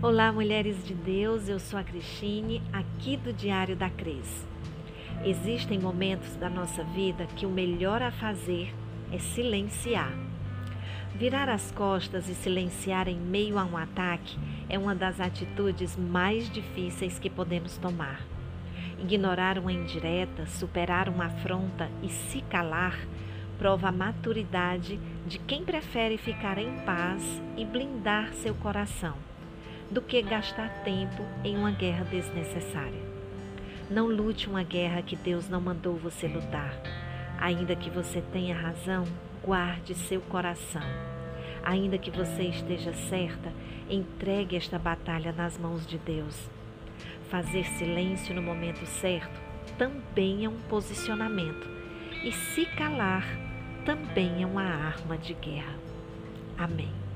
Olá, mulheres de Deus, eu sou a Cristine, aqui do Diário da Cres. Existem momentos da nossa vida que o melhor a fazer é silenciar. Virar as costas e silenciar em meio a um ataque é uma das atitudes mais difíceis que podemos tomar. Ignorar uma indireta, superar uma afronta e se calar prova a maturidade de quem prefere ficar em paz e blindar seu coração do que gastar tempo em uma guerra desnecessária. Não lute uma guerra que Deus não mandou você lutar. Ainda que você tenha razão, guarde seu coração. Ainda que você esteja certa, entregue esta batalha nas mãos de Deus. Fazer silêncio no momento certo também é um posicionamento, e se calar também é uma arma de guerra. Amém.